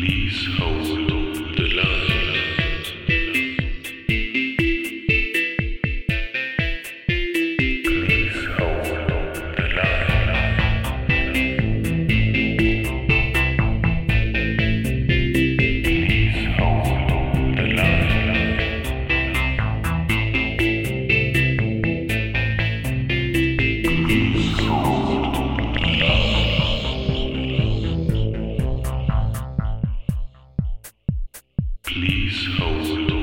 Please hold. Please hold.